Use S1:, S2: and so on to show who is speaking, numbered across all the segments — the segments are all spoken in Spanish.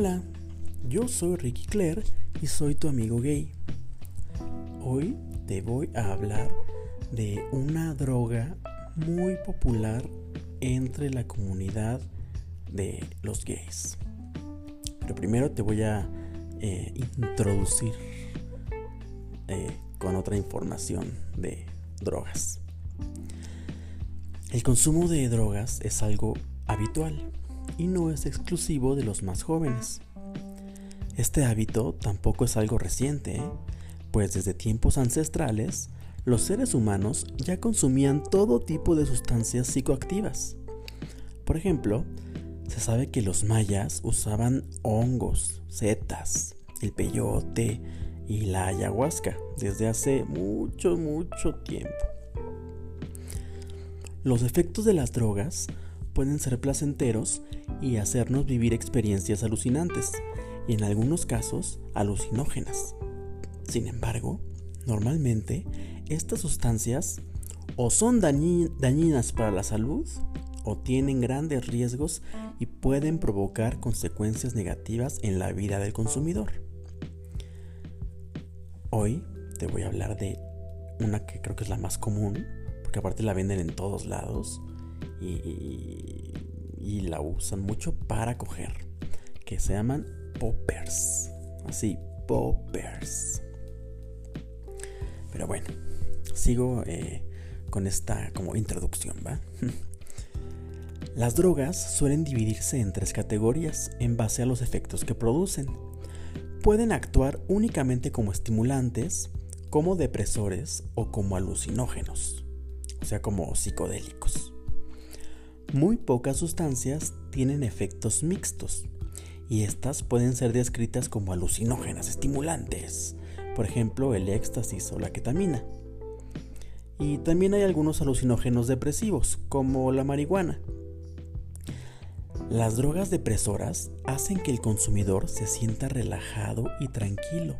S1: Hola, yo soy Ricky Claire y soy tu amigo gay. Hoy te voy a hablar de una droga muy popular entre la comunidad de los gays. Pero primero te voy a eh, introducir eh, con otra información de drogas. El consumo de drogas es algo habitual y no es exclusivo de los más jóvenes. Este hábito tampoco es algo reciente, ¿eh? pues desde tiempos ancestrales los seres humanos ya consumían todo tipo de sustancias psicoactivas. Por ejemplo, se sabe que los mayas usaban hongos, setas, el peyote y la ayahuasca desde hace mucho, mucho tiempo. Los efectos de las drogas pueden ser placenteros y hacernos vivir experiencias alucinantes, y en algunos casos alucinógenas. Sin embargo, normalmente estas sustancias o son dañinas para la salud o tienen grandes riesgos y pueden provocar consecuencias negativas en la vida del consumidor. Hoy te voy a hablar de una que creo que es la más común, porque aparte la venden en todos lados y, y la usan mucho para coger, que se llaman poppers. Así, poppers. Pero bueno, sigo eh, con esta como introducción, ¿va? Las drogas suelen dividirse en tres categorías en base a los efectos que producen. Pueden actuar únicamente como estimulantes, como depresores o como alucinógenos, o sea, como psicodélicos. Muy pocas sustancias tienen efectos mixtos y estas pueden ser descritas como alucinógenas estimulantes, por ejemplo el éxtasis o la ketamina. Y también hay algunos alucinógenos depresivos, como la marihuana. Las drogas depresoras hacen que el consumidor se sienta relajado y tranquilo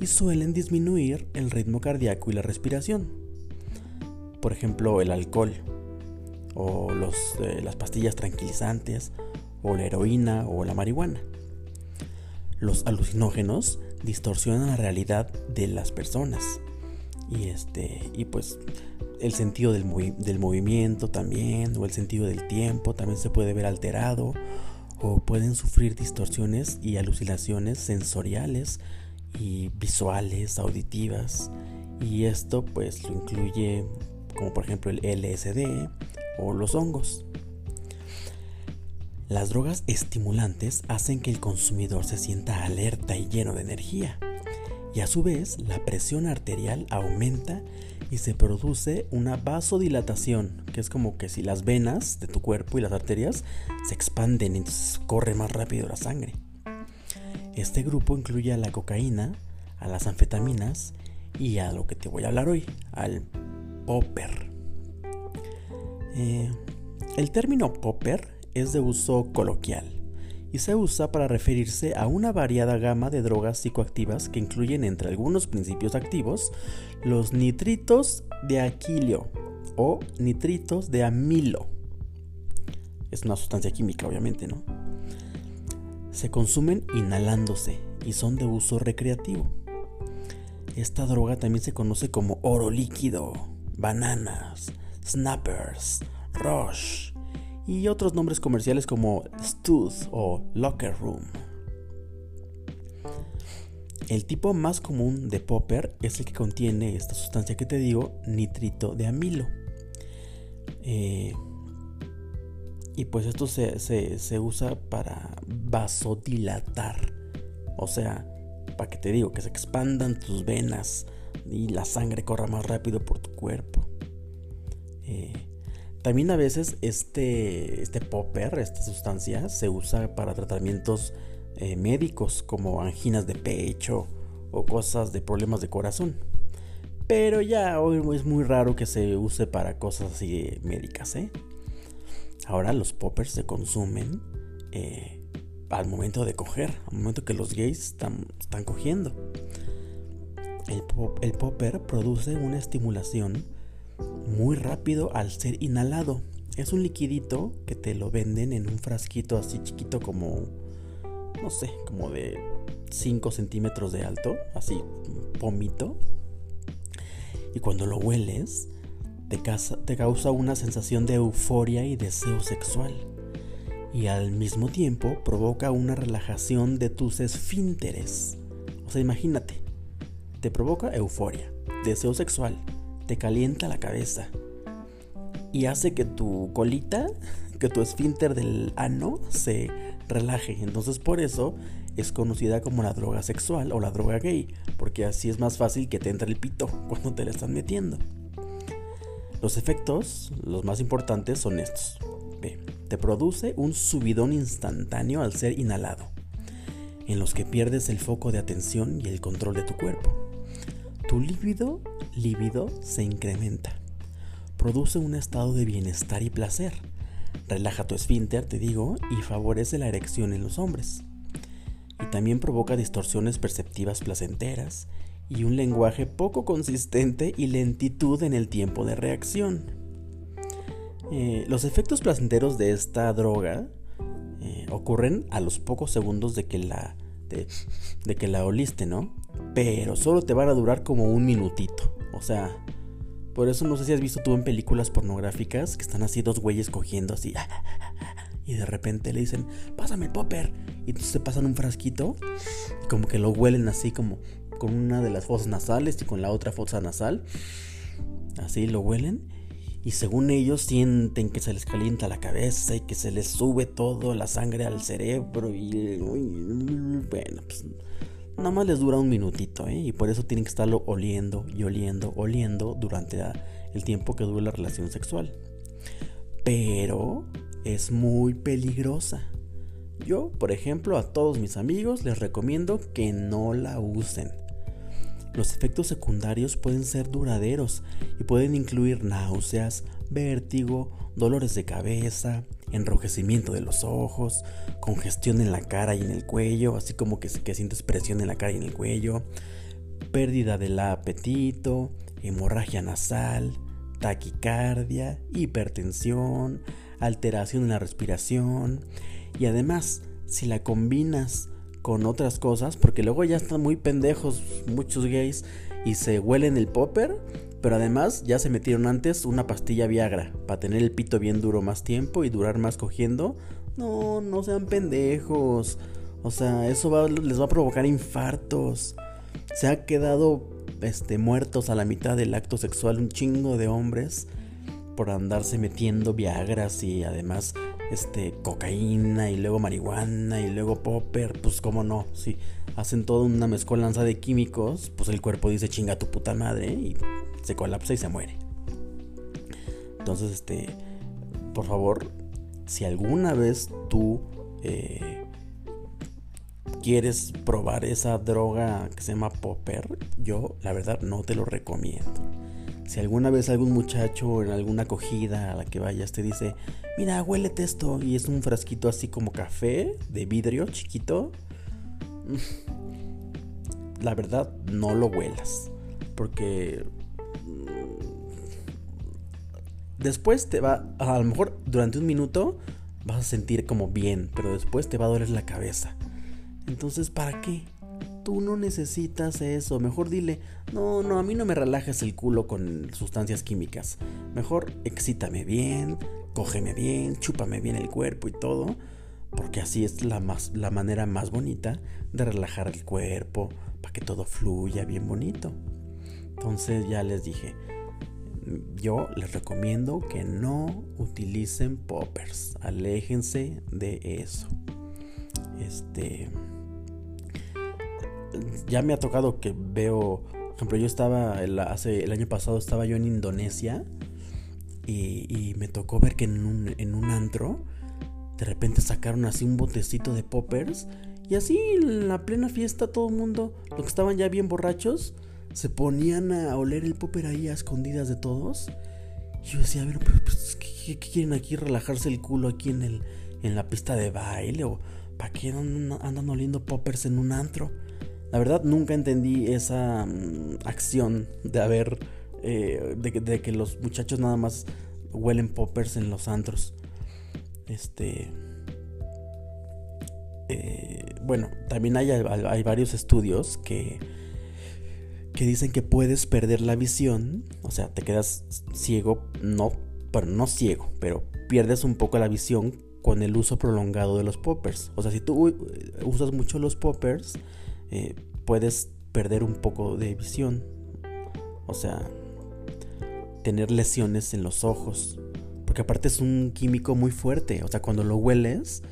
S1: y suelen disminuir el ritmo cardíaco y la respiración. Por ejemplo, el alcohol, o eh, las pastillas tranquilizantes, o la heroína o la marihuana. Los alucinógenos distorsionan la realidad de las personas. Y este, y pues el sentido del, del movimiento también, o el sentido del tiempo también se puede ver alterado, o pueden sufrir distorsiones y alucinaciones sensoriales y visuales, auditivas. Y esto pues lo incluye como por ejemplo el LSD, o los hongos. Las drogas estimulantes hacen que el consumidor se sienta alerta y lleno de energía, y a su vez la presión arterial aumenta y se produce una vasodilatación, que es como que si las venas de tu cuerpo y las arterias se expanden y entonces corre más rápido la sangre. Este grupo incluye a la cocaína, a las anfetaminas y a lo que te voy a hablar hoy, al popper. Eh, el término popper es de uso coloquial y se usa para referirse a una variada gama de drogas psicoactivas que incluyen entre algunos principios activos los nitritos de aquilio o nitritos de amilo. Es una sustancia química, obviamente, ¿no? Se consumen inhalándose y son de uso recreativo. Esta droga también se conoce como oro líquido, bananas, Snappers, Rush y otros nombres comerciales como Stud o Locker Room. El tipo más común de popper es el que contiene esta sustancia que te digo, nitrito de amilo. Eh, y pues esto se, se, usa para vasodilatar. O sea, para que te digo, que se expandan tus venas y la sangre corra más rápido por tu cuerpo. Eh, también a veces este, este popper, esta sustancia, se usa para tratamientos eh, médicos como anginas de pecho o cosas de problemas de corazón. Pero ya hoy es muy raro que se use para cosas así médicas. ¿eh? Ahora los poppers se consumen al momento de coger, al momento que los gays están, están cogiendo. El, el popper produce una estimulación muy rápido al ser inhalado. Es un liquidito que te lo venden en un frasquito así chiquito como no sé, como de 5 centímetros de alto, así, pomito. Y cuando lo hueles, te, te causa una sensación de euforia y deseo sexual. Y al mismo tiempo provoca una relajación de tus esfínteres. O sea, imagínate, te provoca euforia, deseo sexual, te calienta la cabeza y hace que tu colita, que tu esfínter del ano se relaje. Entonces por eso es conocida como la droga sexual o la droga gay, porque así es más fácil que te entre el pito cuando te la están metiendo. Los efectos, los más importantes, son estos. B. Te produce un subidón instantáneo al ser inhalado, en los que pierdes el foco de atención y el control de tu cuerpo. Tu líbido, líbido se incrementa. Produce un estado de bienestar y placer. Relaja tu esfínter, te digo, y favorece la erección en los hombres. Y también provoca distorsiones perceptivas placenteras y un lenguaje poco consistente y lentitud en el tiempo de reacción. Eh, los efectos placenteros de esta droga eh, ocurren a los pocos segundos de que la de, que la oliste, ¿no? Pero solo te van a durar como un minutito. O sea, por eso no sé si has visto tú en películas pornográficas que están así dos güeyes cogiendo así. Y de repente le dicen, pásame el popper. Y entonces se pasan un frasquito. Y como que lo huelen así como con una de las fosas nasales y con la otra fosa nasal. Así lo huelen. Y según ellos sienten que se les calienta la cabeza y que se les sube todo la sangre al cerebro y bueno, pues nada más les dura un minutito, ¿eh? Y por eso tienen que estarlo oliendo y oliendo, oliendo durante el tiempo que dure la relación sexual. Pero es muy peligrosa. Yo, por ejemplo, a todos mis amigos les recomiendo que no la usen. Los efectos secundarios pueden ser duraderos y pueden incluir náuseas, vértigo, dolores de cabeza, enrojecimiento de los ojos, congestión en la cara y en el cuello, así como que, sientes presión en la cara y en el cuello, pérdida del apetito, hemorragia nasal, taquicardia, hipertensión, alteración en la respiración. Y además si la combinas con otras cosas, porque luego ya están muy pendejos muchos gays y se huelen el popper, pero además ya se metieron antes una pastilla Viagra para tener el pito bien duro más tiempo y durar más cogiendo. No, no sean pendejos. O sea, eso les va a provocar infartos. Se ha quedado este, muertos a la mitad del acto sexual un chingo de hombres por andarse metiendo Viagras y además este, cocaína y luego marihuana y luego popper, pues cómo no, si hacen toda una mezcolanza de químicos, pues el cuerpo dice chinga tu puta madre y se colapsa y se muere. Entonces, este, por favor, si alguna vez tú eh, quieres probar esa droga que se llama popper, yo la verdad no te lo recomiendo. Si alguna vez algún muchacho en alguna acogida a la que vayas te dice, mira, huélete esto, y es un frasquito así como café de vidrio chiquito, la verdad no lo huelas. Porque después te va, a lo mejor durante un minuto vas a sentir como bien, pero después te va a doler la cabeza. Entonces, ¿para qué? Tú no necesitas eso. Mejor dile, no, no, a mí no me relajes el culo con sustancias químicas. Mejor excítame bien, cógeme bien, chúpame bien el cuerpo y todo. Porque así es la, más, la manera más bonita de relajar el cuerpo, para que todo fluya bien bonito. Entonces ya les dije, yo les recomiendo que no utilicen poppers. Aléjense de eso. Este ya me ha tocado que veo, por ejemplo, yo estaba, el, hace, el año pasado estaba yo en Indonesia y, me tocó ver que en un, en un antro de repente sacaron así un botecito de poppers y así en la plena fiesta todo el mundo, los que estaban ya bien borrachos, se ponían a oler el popper ahí a escondidas de todos. Y yo decía, a pues, ¿qué, quieren aquí? ¿Relajarse el culo aquí en, el, en la pista de baile? ¿O para qué andan, oliendo poppers en un antro? La verdad nunca entendí esa mm, acción de haber, eh, de, que los muchachos nada más huelen poppers en los antros. Este... Eh, bueno, también hay, hay varios estudios que, que dicen que puedes perder la visión, o sea, te quedas ciego, no, pero no ciego, pero pierdes un poco la visión con el uso prolongado de los poppers. O sea, si tú usas mucho los poppers, eh, puedes perder un poco de visión. O sea, tener lesiones en los ojos. Porque aparte es un químico muy fuerte. O sea, cuando lo hueles,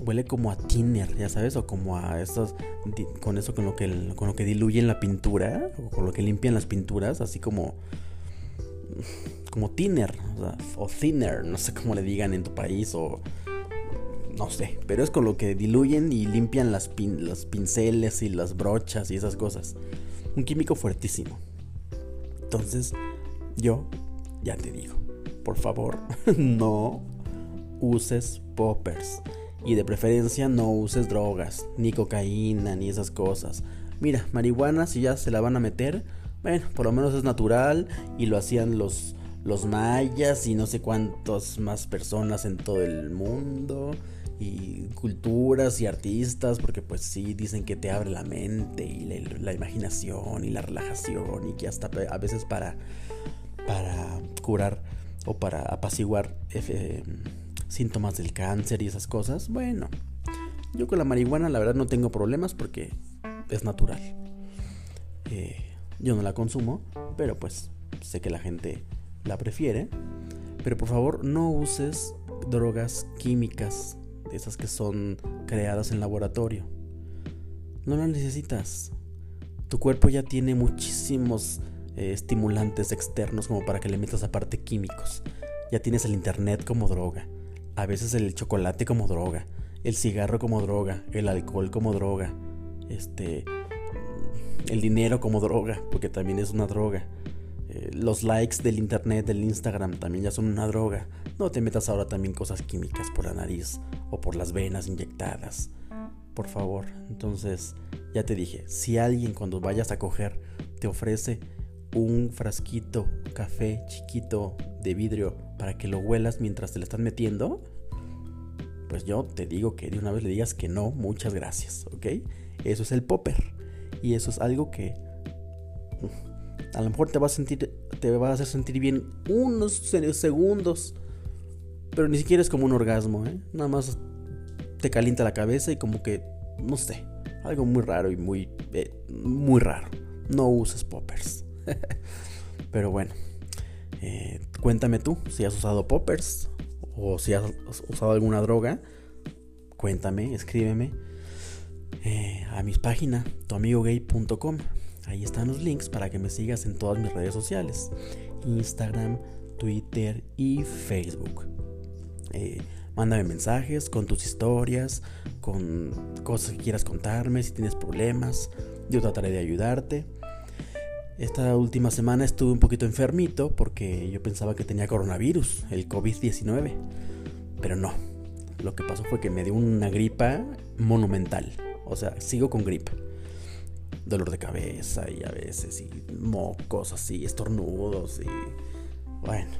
S1: huele como a thinner, ya sabes, o como a estos, con eso con lo que, con lo que diluyen la pintura, o con lo que limpian las pinturas, así como, como thinner, o, thinner, no sé cómo le digan en tu país, o no sé, pero es con lo que diluyen y limpian las los pinceles y las brochas y esas cosas. Un químico fuertísimo. Entonces, yo ya te digo, por favor, no uses poppers. Y de preferencia no uses drogas, ni cocaína, ni esas cosas. Mira, marihuana si ya se la van a meter, bueno, por lo menos es natural y lo hacían los, los mayas y no sé cuántas más personas en todo el mundo y culturas y artistas porque pues sí dicen que te abre la mente y la, imaginación y la relajación y que hasta a veces para para curar o para apaciguar síntomas del cáncer y esas cosas, bueno, yo con la marihuana la verdad no tengo problemas porque es natural. Eh, yo no la consumo, pero pues sé que la gente la prefiere. Pero por favor no uses drogas químicas, esas que son creadas en laboratorio. No las necesitas. Tu cuerpo ya tiene muchísimos eh, estimulantes externos como para que le metas aparte químicos. Ya tienes el internet como droga a veces el chocolate como droga, el cigarro como droga, el alcohol como droga, este, el dinero como droga, porque también es una droga. Eh, los likes del internet, del Instagram también ya son una droga. No te metas ahora también cosas químicas por la nariz o por las venas inyectadas. Por favor, entonces, ya te dije, si alguien cuando vayas a coger te ofrece un frasquito café chiquito de vidrio para que lo huelas mientras te lo están metiendo, pues yo te digo que de una vez le digas que no, muchas gracias, ¿ok? Eso es el popper. Y eso es algo que mm, a lo mejor te va a sentir, te va a hacer sentir bien unos segundos, pero ni siquiera es como un orgasmo, ¿eh? Nada más te calienta la cabeza y como que, no sé, algo muy raro y muy, eh, muy raro. No uses poppers. Pero bueno, eh, cuéntame tú si has usado poppers o si has usado alguna droga. Cuéntame, escríbeme eh, a mi página tuamigogay.com. Ahí están los links para que me sigas en todas mis redes sociales: Instagram, Twitter y Facebook. Eh, mándame mensajes con tus historias, con cosas que quieras contarme, si tienes problemas. Yo trataré de ayudarte. Esta última semana estuve un poquito enfermito porque yo pensaba que tenía coronavirus, el COVID-19. Pero no. Lo que pasó fue que me dio una gripa monumental. O sea, sigo con gripa. Dolor de cabeza y a veces y mocos así, estornudos y... Bueno,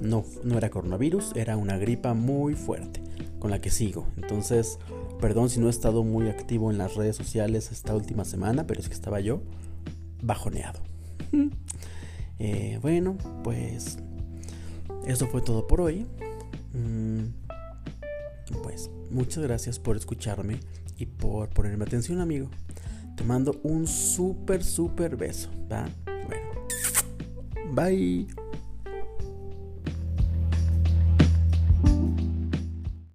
S1: no, no era coronavirus, era una gripa muy fuerte con la que sigo. Entonces, perdón si no he estado muy activo en las redes sociales esta última semana, pero es que estaba yo bajoneado. Eh, bueno, pues eso fue todo por hoy. Mm, pues muchas gracias por escucharme y por ponerme atención, amigo. Te mando un súper, súper beso. ¿va? Bueno, bye.